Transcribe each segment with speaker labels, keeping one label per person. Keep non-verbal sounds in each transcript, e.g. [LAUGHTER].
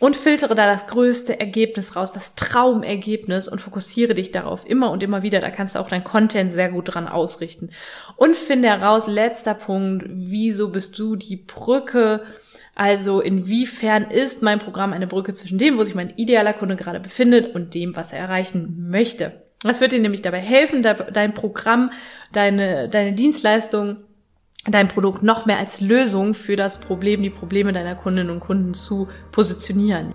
Speaker 1: und filtere da das größte Ergebnis raus, das Traumergebnis und fokussiere dich darauf immer und immer wieder. Da kannst du auch dein Content sehr gut dran ausrichten. Und finde heraus, letzter Punkt, wieso bist du die Brücke? Also inwiefern ist mein Programm eine Brücke zwischen dem, wo sich mein idealer Kunde gerade befindet und dem, was er erreichen möchte? Das wird dir nämlich dabei helfen, dein Programm, deine, deine Dienstleistung dein Produkt noch mehr als Lösung für das Problem, die Probleme deiner Kundinnen und Kunden zu positionieren.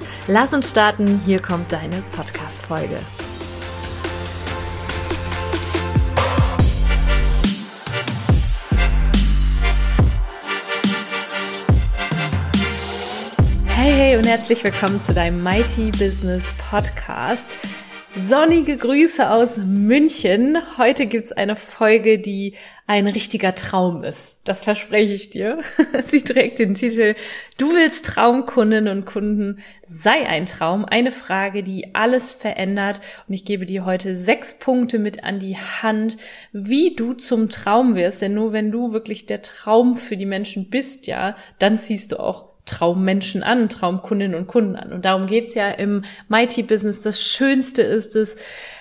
Speaker 2: Lass uns starten, hier kommt deine Podcast-Folge.
Speaker 1: Hey, hey und herzlich willkommen zu deinem Mighty Business Podcast. Sonnige Grüße aus München. Heute gibt's eine Folge, die ein richtiger Traum ist. Das verspreche ich dir. [LAUGHS] Sie trägt den Titel Du willst Traumkundinnen und Kunden, sei ein Traum. Eine Frage, die alles verändert. Und ich gebe dir heute sechs Punkte mit an die Hand, wie du zum Traum wirst. Denn nur wenn du wirklich der Traum für die Menschen bist, ja, dann ziehst du auch Traummenschen an, Traumkundinnen und Kunden an. Und darum geht's ja im Mighty-Business. Das Schönste ist es,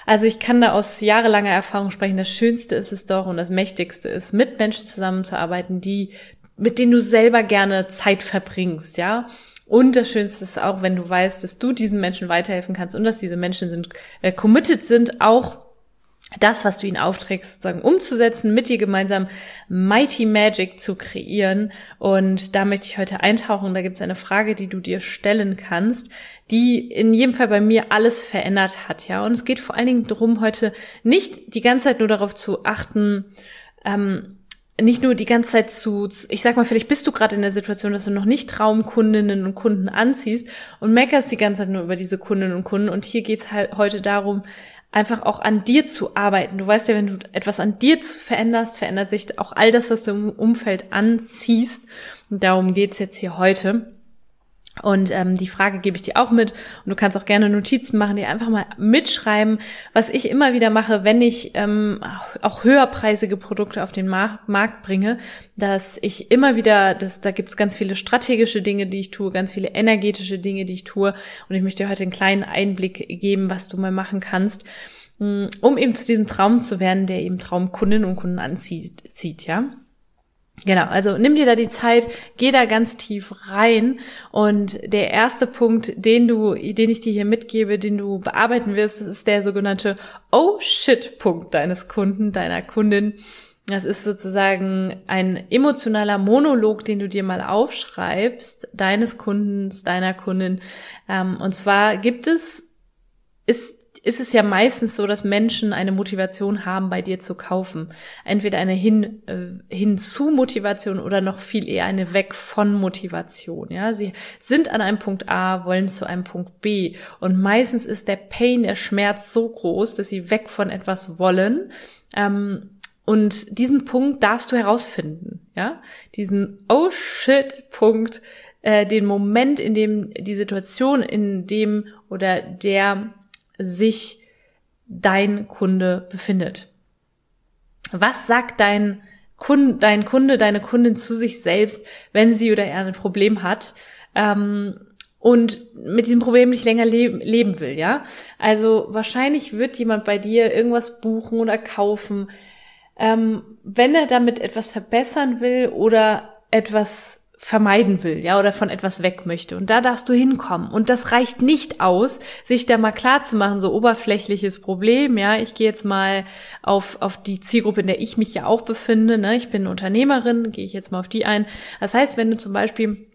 Speaker 1: also ich kann da aus jahrelanger Erfahrung sprechen, das Schönste ist es doch und das Mächtigste ist, mit Menschen zusammenzuarbeiten, die, mit denen du selber gerne Zeit verbringst, ja. Und das Schönste ist auch, wenn du weißt, dass du diesen Menschen weiterhelfen kannst und dass diese Menschen sind, äh, committed sind, auch das, was du ihnen aufträgst, sozusagen umzusetzen, mit dir gemeinsam Mighty Magic zu kreieren. Und da möchte ich heute eintauchen. Da gibt es eine Frage, die du dir stellen kannst, die in jedem Fall bei mir alles verändert hat, ja. Und es geht vor allen Dingen darum, heute nicht die ganze Zeit nur darauf zu achten, ähm, nicht nur die ganze Zeit zu, ich sag mal, vielleicht bist du gerade in der Situation, dass du noch nicht Traumkundinnen und Kunden anziehst und meckerst die ganze Zeit nur über diese Kundinnen und Kunden. Und hier geht's halt heute darum, einfach auch an dir zu arbeiten. Du weißt ja, wenn du etwas an dir veränderst, verändert sich auch all das, was du im Umfeld anziehst. Und darum geht's jetzt hier heute. Und ähm, die Frage gebe ich dir auch mit. Und du kannst auch gerne Notizen machen, die einfach mal mitschreiben, was ich immer wieder mache, wenn ich ähm, auch höherpreisige Produkte auf den Markt, Markt bringe, dass ich immer wieder, das, da gibt es ganz viele strategische Dinge, die ich tue, ganz viele energetische Dinge, die ich tue. Und ich möchte dir heute einen kleinen Einblick geben, was du mal machen kannst, mm, um eben zu diesem Traum zu werden, der eben Traumkundinnen und Kunden anzieht, zieht, ja. Genau, also nimm dir da die Zeit, geh da ganz tief rein und der erste Punkt, den du, den ich dir hier mitgebe, den du bearbeiten wirst, ist der sogenannte Oh shit Punkt deines Kunden, deiner Kundin. Das ist sozusagen ein emotionaler Monolog, den du dir mal aufschreibst, deines Kundens, deiner Kundin. Ähm, und zwar gibt es, ist ist es ja meistens so, dass Menschen eine Motivation haben, bei dir zu kaufen. Entweder eine hin, äh, hin zu Motivation oder noch viel eher eine weg von Motivation. Ja, sie sind an einem Punkt A, wollen zu einem Punkt B. Und meistens ist der Pain, der Schmerz so groß, dass sie weg von etwas wollen. Ähm, und diesen Punkt darfst du herausfinden. Ja, diesen Oh shit Punkt, äh, den Moment, in dem die Situation, in dem oder der sich dein Kunde befindet. Was sagt dein Kunde, dein Kunde, deine Kundin zu sich selbst, wenn sie oder er ein Problem hat ähm, und mit diesem Problem nicht länger leben, leben will, ja? Also wahrscheinlich wird jemand bei dir irgendwas buchen oder kaufen, ähm, wenn er damit etwas verbessern will oder etwas vermeiden will, ja, oder von etwas weg möchte. Und da darfst du hinkommen. Und das reicht nicht aus, sich da mal klar zu machen, so oberflächliches Problem, ja. Ich gehe jetzt mal auf, auf die Zielgruppe, in der ich mich ja auch befinde, ne. Ich bin Unternehmerin, gehe ich jetzt mal auf die ein. Das heißt, wenn du zum Beispiel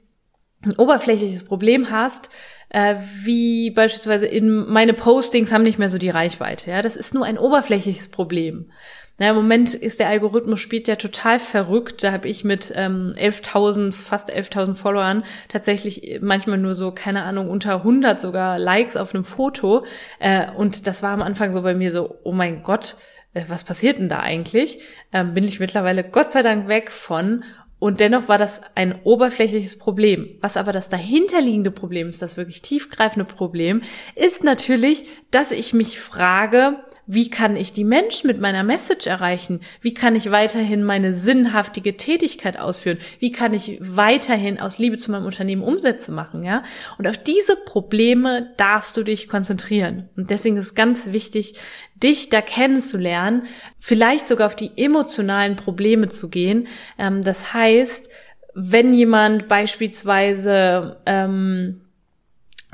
Speaker 1: ein oberflächliches Problem hast, äh, wie beispielsweise in meine Postings haben nicht mehr so die Reichweite, ja. Das ist nur ein oberflächliches Problem naja, im Moment ist der Algorithmus spielt ja total verrückt. Da habe ich mit ähm, 11.000, fast 11.000 Followern tatsächlich manchmal nur so, keine Ahnung, unter 100 sogar Likes auf einem Foto. Äh, und das war am Anfang so bei mir so, oh mein Gott, äh, was passiert denn da eigentlich? Ähm, bin ich mittlerweile Gott sei Dank weg von. Und dennoch war das ein oberflächliches Problem. Was aber das dahinterliegende Problem ist, das wirklich tiefgreifende Problem, ist natürlich, dass ich mich frage, wie kann ich die Menschen mit meiner Message erreichen? Wie kann ich weiterhin meine sinnhaftige Tätigkeit ausführen? Wie kann ich weiterhin aus Liebe zu meinem Unternehmen Umsätze machen, ja? Und auf diese Probleme darfst du dich konzentrieren. Und deswegen ist ganz wichtig, dich da kennenzulernen, vielleicht sogar auf die emotionalen Probleme zu gehen. Ähm, das heißt, wenn jemand beispielsweise ähm,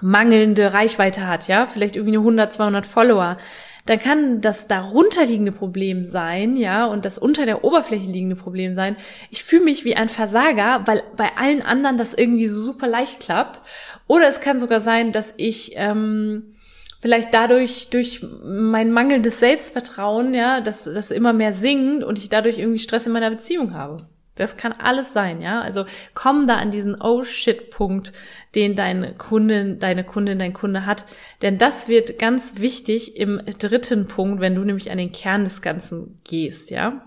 Speaker 1: mangelnde Reichweite hat, ja, vielleicht irgendwie nur 100, 200 Follower, dann kann das darunterliegende Problem sein, ja, und das unter der Oberfläche liegende Problem sein. Ich fühle mich wie ein Versager, weil bei allen anderen das irgendwie so super leicht klappt. Oder es kann sogar sein, dass ich ähm, vielleicht dadurch durch mein mangelndes Selbstvertrauen, ja, dass das immer mehr sinkt und ich dadurch irgendwie Stress in meiner Beziehung habe. Das kann alles sein, ja. Also komm da an diesen Oh shit Punkt, den deine Kundin, deine Kundin, dein Kunde hat. Denn das wird ganz wichtig im dritten Punkt, wenn du nämlich an den Kern des Ganzen gehst, ja.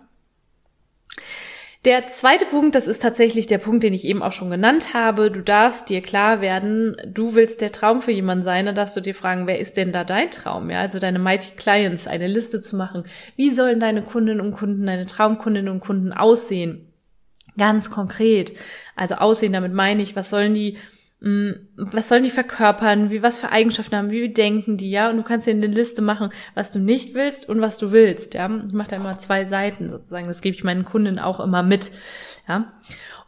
Speaker 1: Der zweite Punkt, das ist tatsächlich der Punkt, den ich eben auch schon genannt habe. Du darfst dir klar werden, du willst der Traum für jemanden sein, dann darfst du dir fragen, wer ist denn da dein Traum? Ja, also deine Mighty Clients, eine Liste zu machen. Wie sollen deine Kundinnen und Kunden, deine Traumkundinnen und Kunden aussehen? Ganz konkret. Also aussehen, damit meine ich, was sollen die, mh, mm, was sollen die verkörpern, wie, was für Eigenschaften haben, wie denken die, ja? Und du kannst dir eine Liste machen, was du nicht willst und was du willst, ja? Ich mache da immer zwei Seiten sozusagen. Das gebe ich meinen Kunden auch immer mit, ja?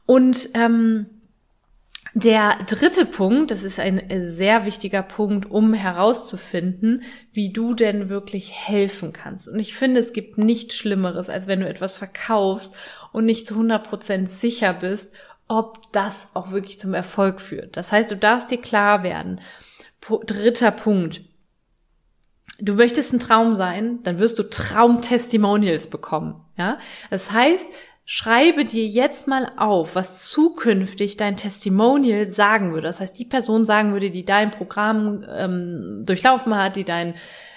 Speaker 1: Und ähm, der dritte Punkt, das ist ein sehr wichtiger Punkt, um herauszufinden, wie du denn wirklich helfen kannst. Und ich finde, es gibt nichts Schlimmeres, als wenn du etwas verkaufst und nicht zu 100% sicher bist, ob das auch wirklich zum Erfolg führt. Das heißt, du darfst dir klar werden. Dritter Punkt. Du möchtest ein Traum sein, dann wirst du Traumtestimonials bekommen. Ja, das heißt, Schreibe dir jetzt mal auf, was zukünftig dein Testimonial sagen würde. Das heißt, die Person sagen würde, die dein Programm ähm, durchlaufen hat, die dein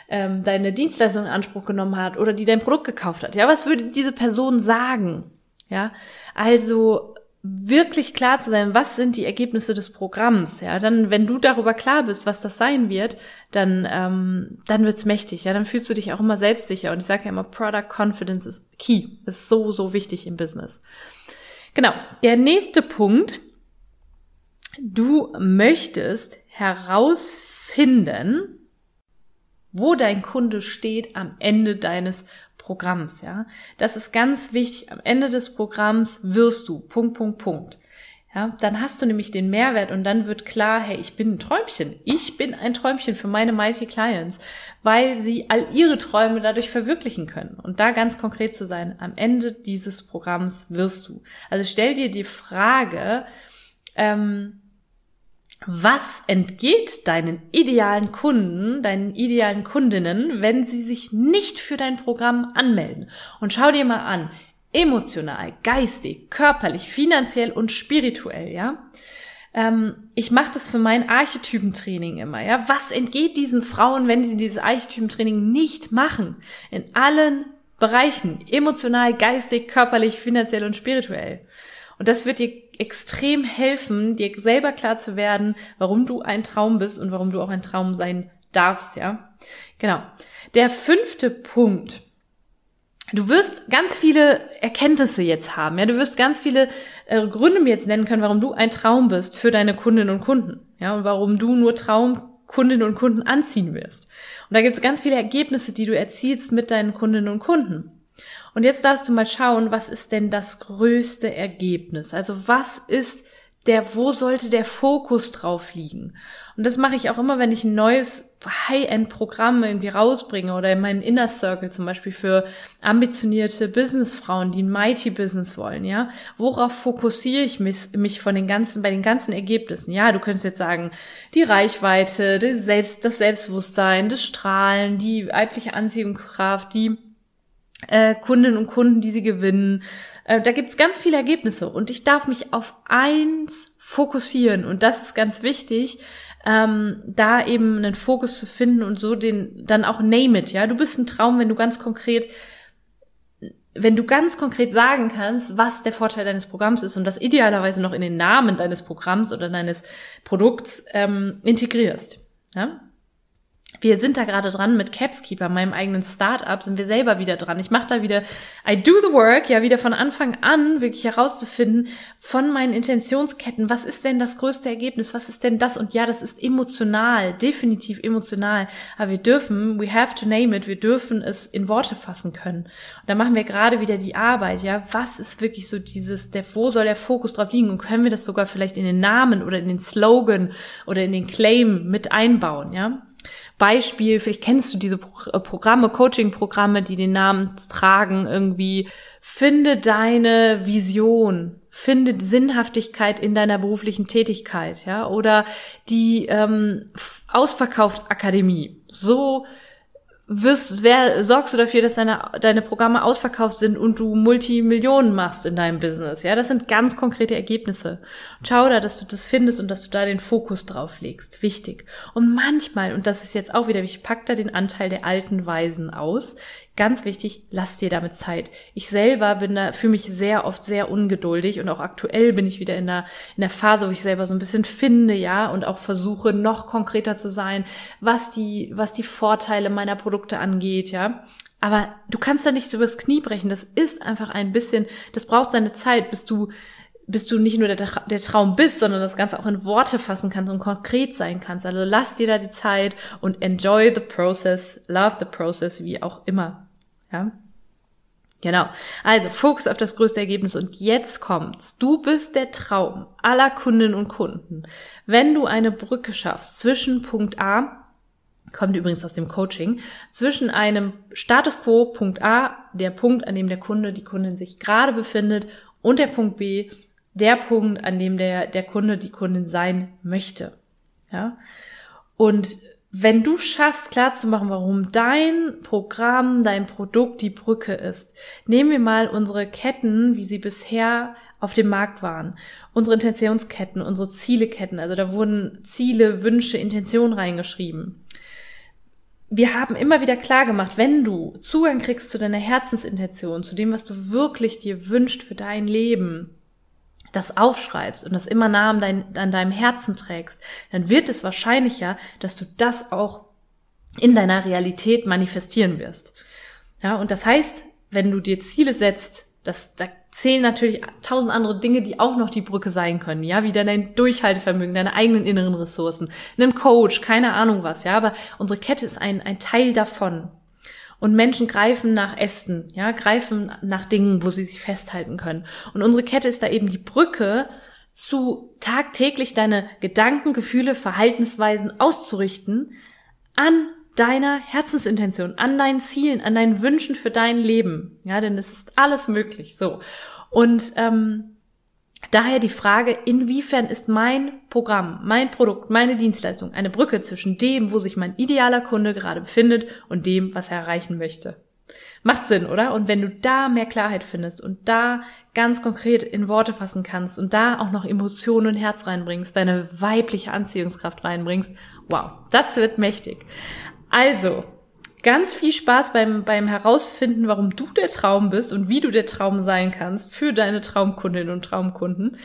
Speaker 1: ähm, deine Dienstleistung in Anspruch genommen hat oder die dein Produkt gekauft hat. Ja, was würde diese Person sagen? Ja, also wirklich klar zu sein, was sind die Ergebnisse des Programms, ja, dann, wenn du darüber klar bist, was das sein wird, dann, ähm, dann wird's mächtig, ja, dann fühlst du dich auch immer selbstsicher. Und ich sage ja immer, Product Confidence ist key, ist so, so wichtig im Business. Genau, der nächste Punkt, du möchtest herausfinden, wo dein Kunde steht am Ende deines Programms, ja. Das ist ganz wichtig. Am Ende des Programms wirst du, Punkt, Punkt, Punkt. Ja, dann hast du nämlich den Mehrwert und dann wird klar, hey, ich bin ein Träumchen. Ich bin ein Träumchen für meine Mighty Clients, weil sie all ihre Träume dadurch verwirklichen können. Und da ganz konkret zu sein, am Ende dieses Programms wirst du. Also stell dir die Frage, ähm, was entgeht deinen idealen Kunden, deinen idealen Kundinnen, wenn sie sich nicht für dein Programm anmelden? Und schau dir mal an, emotional, geistig, körperlich, finanziell und spirituell, ja? Ähm, ich mache das für mein Archetypentraining immer, ja? Was entgeht diesen Frauen, wenn sie dieses Archetypentraining nicht machen? In allen Bereichen, emotional, geistig, körperlich, finanziell und spirituell. Und das wird dir extrem helfen, dir selber klar zu werden, warum du ein Traum bist und warum du auch ein Traum sein darfst, ja. Genau. Der fünfte Punkt. Du wirst ganz viele Erkenntnisse jetzt haben, ja. Du wirst ganz viele äh, Gründe mir jetzt nennen können, warum du ein Traum bist für deine Kundinnen und Kunden, ja, und warum du nur Traumkundinnen und Kunden anziehen wirst. Und da gibt es ganz viele Ergebnisse, die du erzielst mit deinen Kundinnen und Kunden. Und jetzt darfst du mal schauen, was ist denn das größte Ergebnis? Also was ist der, wo sollte der Fokus drauf liegen? Und das mache ich auch immer, wenn ich ein neues High-End-Programm irgendwie rausbringe oder in meinen Inner Circle zum Beispiel für ambitionierte Businessfrauen, die ein Mighty Business wollen, ja. Worauf fokussiere ich mich, mich von den ganzen, bei den ganzen Ergebnissen? Ja, du könntest jetzt sagen, die Reichweite, das, Selbst, das Selbstbewusstsein, das Strahlen, die weibliche Anziehungskraft, die äh, Kundinnen und Kunden, die sie gewinnen. Äh, da gibt's ganz viele Ergebnisse und ich darf mich auf eins fokussieren und das ist ganz wichtig, ähm, da eben einen Fokus zu finden und so den dann auch name it. Ja, du bist ein Traum, wenn du ganz konkret wenn du ganz konkret sagen kannst, was der Vorteil deines Programms ist und das idealerweise noch in den Namen deines Programms oder deines Produkts ähm, integrierst. Ja? Wir sind da gerade dran mit Capskeeper, meinem eigenen Startup, sind wir selber wieder dran. Ich mache da wieder, I do the work, ja, wieder von Anfang an wirklich herauszufinden von meinen Intentionsketten, was ist denn das größte Ergebnis, was ist denn das? Und ja, das ist emotional, definitiv emotional. Aber wir dürfen, we have to name it, wir dürfen es in Worte fassen können. Und da machen wir gerade wieder die Arbeit, ja, was ist wirklich so dieses, der, wo soll der Fokus drauf liegen? Und können wir das sogar vielleicht in den Namen oder in den Slogan oder in den Claim mit einbauen, ja? Beispiel, vielleicht kennst du diese äh, Programme, Coaching-Programme, die den Namen tragen, irgendwie, finde deine Vision, finde Sinnhaftigkeit in deiner beruflichen Tätigkeit, ja, oder die ähm, Ausverkauft Akademie. So wirst, wer, sorgst du dafür, dass deine, deine Programme ausverkauft sind und du Multimillionen machst in deinem Business. Ja, das sind ganz konkrete Ergebnisse. Schau da, dass du das findest und dass du da den Fokus drauf legst. Wichtig. Und manchmal, und das ist jetzt auch wieder, ich pack da den Anteil der alten Weisen aus. Ganz wichtig, lass dir damit Zeit. Ich selber bin da, für mich sehr oft sehr ungeduldig und auch aktuell bin ich wieder in der, in der Phase, wo ich selber so ein bisschen finde, ja, und auch versuche, noch konkreter zu sein, was die, was die Vorteile meiner Produkte angeht, ja. Aber du kannst da nicht so übers Knie brechen. Das ist einfach ein bisschen, das braucht seine Zeit, bis du, bis du nicht nur der, der Traum bist, sondern das Ganze auch in Worte fassen kannst und konkret sein kannst. Also lass dir da die Zeit und enjoy the process, love the process, wie auch immer. Ja. Genau. Also Fokus auf das größte Ergebnis und jetzt kommt's. Du bist der Traum aller Kundinnen und Kunden. Wenn du eine Brücke schaffst zwischen Punkt A, kommt übrigens aus dem Coaching, zwischen einem Status Quo Punkt A, der Punkt, an dem der Kunde, die Kundin sich gerade befindet, und der Punkt B, der Punkt, an dem der, der Kunde, die Kundin sein möchte. Ja. Und wenn du schaffst, klarzumachen, warum dein Programm, dein Produkt die Brücke ist, nehmen wir mal unsere Ketten, wie sie bisher auf dem Markt waren. Unsere Intentionsketten, unsere Zieleketten, also da wurden Ziele, Wünsche, Intentionen reingeschrieben. Wir haben immer wieder klar gemacht, wenn du Zugang kriegst zu deiner Herzensintention, zu dem, was du wirklich dir wünscht für dein Leben, das aufschreibst und das immer nah an, dein, an deinem Herzen trägst, dann wird es wahrscheinlicher, dass du das auch in deiner Realität manifestieren wirst. Ja, und das heißt, wenn du dir Ziele setzt, das, da zählen natürlich tausend andere Dinge, die auch noch die Brücke sein können, ja, wie dein Durchhaltevermögen, deine eigenen inneren Ressourcen, einen Coach, keine Ahnung was, ja, aber unsere Kette ist ein, ein Teil davon. Und Menschen greifen nach Ästen, ja, greifen nach Dingen, wo sie sich festhalten können. Und unsere Kette ist da eben die Brücke zu tagtäglich deine Gedanken, Gefühle, Verhaltensweisen auszurichten an deiner Herzensintention, an deinen Zielen, an deinen Wünschen für dein Leben. Ja, denn es ist alles möglich. So. Und ähm, Daher die Frage, inwiefern ist mein Programm, mein Produkt, meine Dienstleistung eine Brücke zwischen dem, wo sich mein idealer Kunde gerade befindet und dem, was er erreichen möchte. Macht Sinn, oder? Und wenn du da mehr Klarheit findest und da ganz konkret in Worte fassen kannst und da auch noch Emotionen und Herz reinbringst, deine weibliche Anziehungskraft reinbringst, wow, das wird mächtig. Also, ganz viel Spaß beim, beim Herausfinden, warum du der Traum bist und wie du der Traum sein kannst für deine Traumkundinnen und Traumkunden.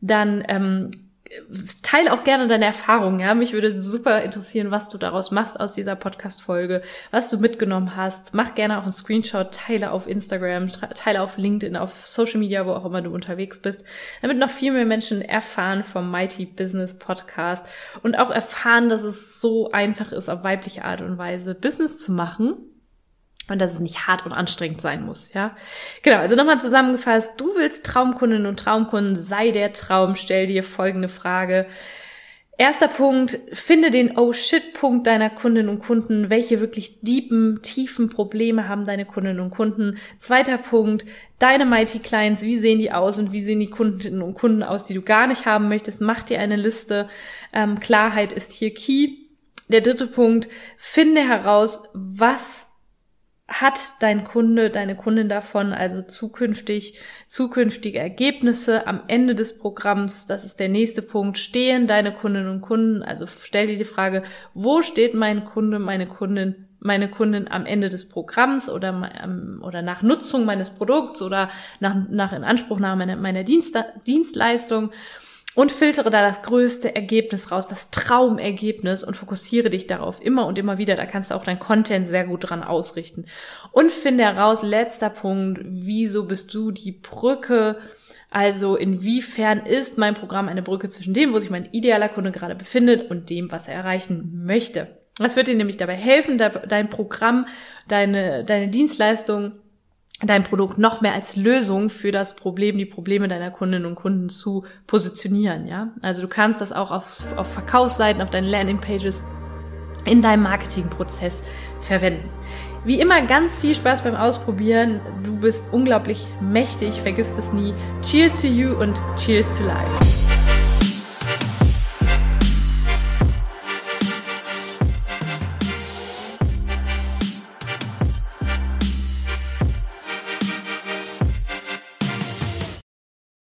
Speaker 1: Dann ähm, teile auch gerne deine Erfahrungen. Ja, mich würde super interessieren, was du daraus machst aus dieser Podcast-Folge, was du mitgenommen hast. Mach gerne auch einen Screenshot, teile auf Instagram, teile auf LinkedIn, auf Social Media, wo auch immer du unterwegs bist, damit noch viel mehr Menschen erfahren vom Mighty Business Podcast und auch erfahren, dass es so einfach ist, auf weibliche Art und Weise Business zu machen und dass es nicht hart und anstrengend sein muss, ja. Genau, also nochmal zusammengefasst, du willst Traumkundinnen und Traumkunden, sei der Traum, stell dir folgende Frage. Erster Punkt, finde den Oh shit Punkt deiner Kundinnen und Kunden. Welche wirklich deepen, tiefen Probleme haben deine Kundinnen und Kunden? Zweiter Punkt, deine Mighty Clients, wie sehen die aus und wie sehen die Kundinnen und Kunden aus, die du gar nicht haben möchtest? Mach dir eine Liste. Ähm, Klarheit ist hier key. Der dritte Punkt, finde heraus, was hat dein Kunde, deine Kundin davon, also zukünftig, zukünftige Ergebnisse am Ende des Programms. Das ist der nächste Punkt. Stehen deine Kundinnen und Kunden? Also stell dir die Frage, wo steht mein Kunde, meine Kundin, meine Kundin am Ende des Programms oder, oder nach Nutzung meines Produkts oder nach, nach Inanspruchnahme meiner, meiner Dienst, Dienstleistung? Und filtere da das größte Ergebnis raus, das Traumergebnis und fokussiere dich darauf immer und immer wieder. Da kannst du auch dein Content sehr gut dran ausrichten. Und finde heraus, letzter Punkt, wieso bist du die Brücke? Also inwiefern ist mein Programm eine Brücke zwischen dem, wo sich mein idealer Kunde gerade befindet und dem, was er erreichen möchte? Das wird dir nämlich dabei helfen, dein Programm, deine, deine Dienstleistung dein Produkt noch mehr als Lösung für das Problem, die Probleme deiner Kundinnen und Kunden zu positionieren, ja. Also du kannst das auch auf, auf Verkaufsseiten, auf deinen Landingpages, in deinem Marketingprozess verwenden. Wie immer ganz viel Spaß beim Ausprobieren. Du bist unglaublich mächtig, vergiss das nie. Cheers to you und cheers to life.